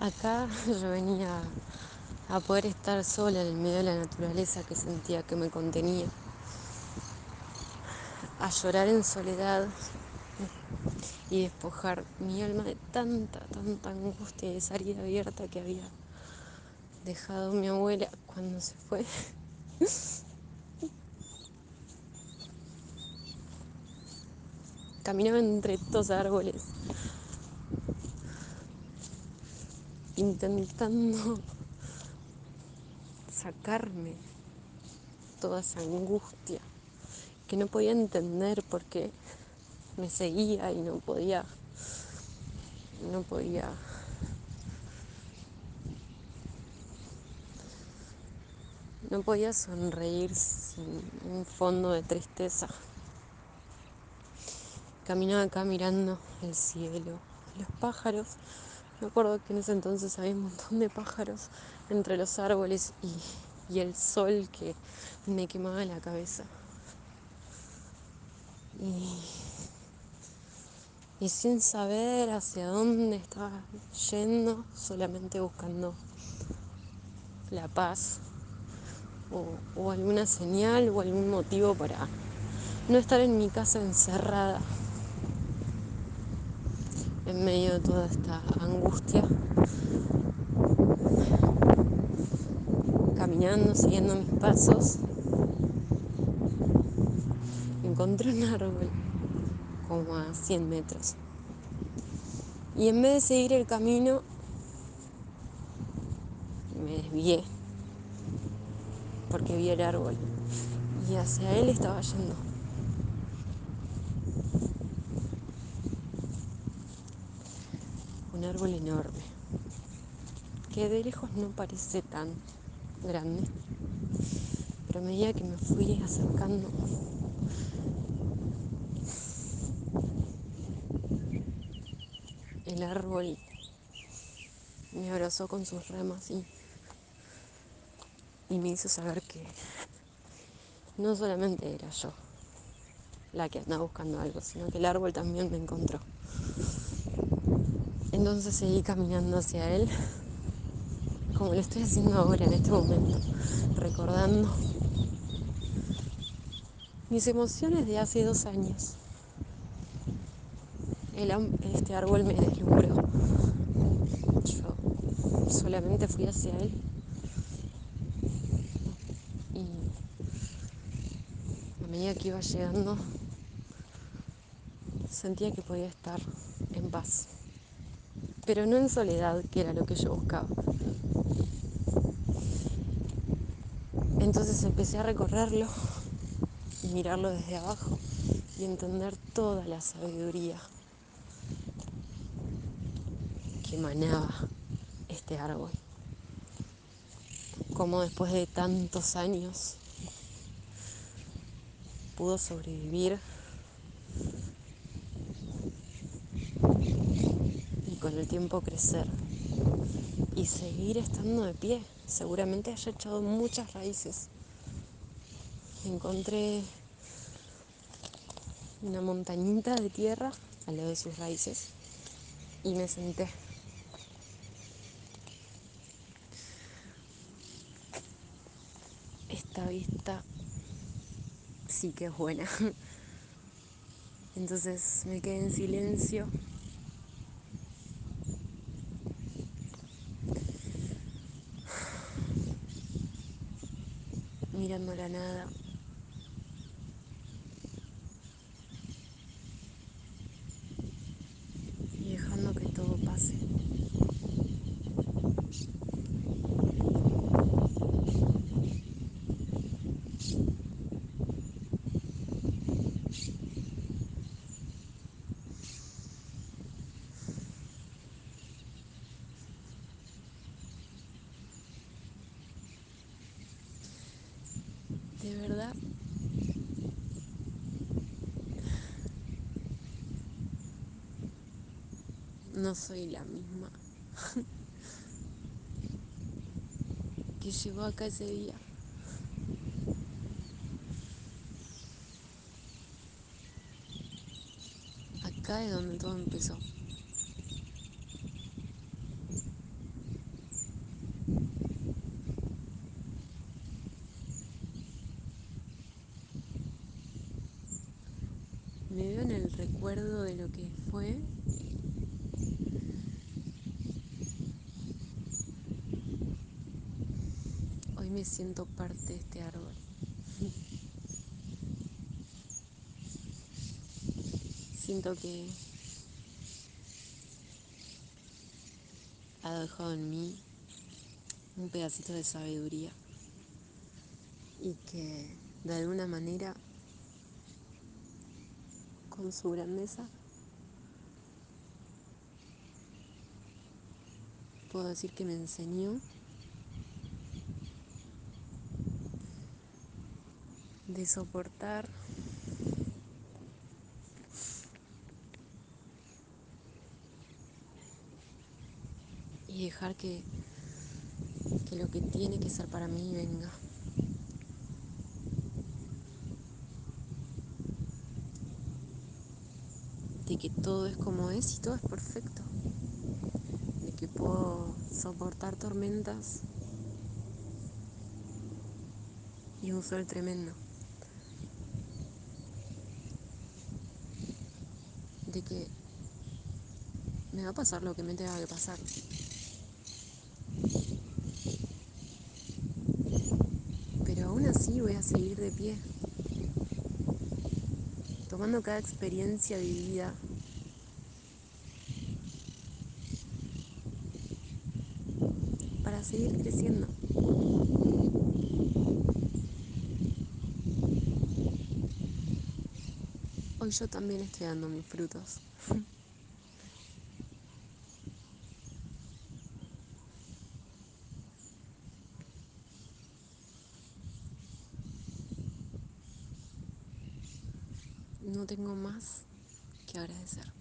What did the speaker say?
Acá yo venía a poder estar sola en el medio de la naturaleza que sentía que me contenía, a llorar en soledad y despojar mi alma de tanta, tanta angustia y esa abierta que había dejado mi abuela cuando se fue. Caminaba entre estos árboles, intentando sacarme toda esa angustia que no podía entender porque me seguía y no podía, no podía No podía sonreír sin un fondo de tristeza. Caminaba acá mirando el cielo, los pájaros. Me acuerdo que en ese entonces había un montón de pájaros entre los árboles y, el sol que me quemaba la cabeza. Y, sin saber hacia dónde estaba yendo, solamente buscando la paz o alguna señal o algún motivo para no estar en mi casa encerrada en medio de toda esta angustia, caminando, siguiendo mis pasos, encontré un árbol como a 100 metros. Y en vez de seguir el camino, me desvié porque vi el árbol y hacia él estaba yendo. Un árbol enorme, que de lejos no parece tan grande, pero a medida que me fui acercando, el árbol me abrazó con sus ramas y, y me hizo saber que no solamente era yo la que andaba buscando algo, sino que el árbol también me encontró. Entonces seguí caminando hacia él, como lo estoy haciendo ahora en este momento, recordando mis emociones de hace dos años. Este árbol me deslumbró. Yo solamente fui hacia él y a medida que iba llegando sentía que podía estar en paz pero no en soledad, que era lo que yo buscaba. Entonces empecé a recorrerlo y mirarlo desde abajo y entender toda la sabiduría que emanaba este árbol. Cómo después de tantos años pudo sobrevivir con el tiempo crecer y seguir estando de pie. Seguramente haya echado muchas raíces. Encontré una montañita de tierra al lado de sus raíces y me senté. Esta vista sí que es buena. Entonces me quedé en silencio mirando la nada. Y dejando que todo pase. De verdad no soy la misma que llegó acá ese día. Acá es donde todo empezó. Recuerdo de lo que fue hoy me siento parte de este árbol. Siento que ha dejado en mí un pedacito de sabiduría y que de alguna manera con su grandeza. Puedo decir que me enseñó. De soportar. Y dejar que, que lo que tiene que ser para mí venga. De que todo es como es y todo es perfecto. De que puedo soportar tormentas y un sol tremendo. De que me va a pasar lo que me tenga que pasar. Pero aún así voy a seguir de pie, tomando cada experiencia vivida para seguir creciendo. Hoy yo también estoy dando mis frutos. No tengo más que agradecer.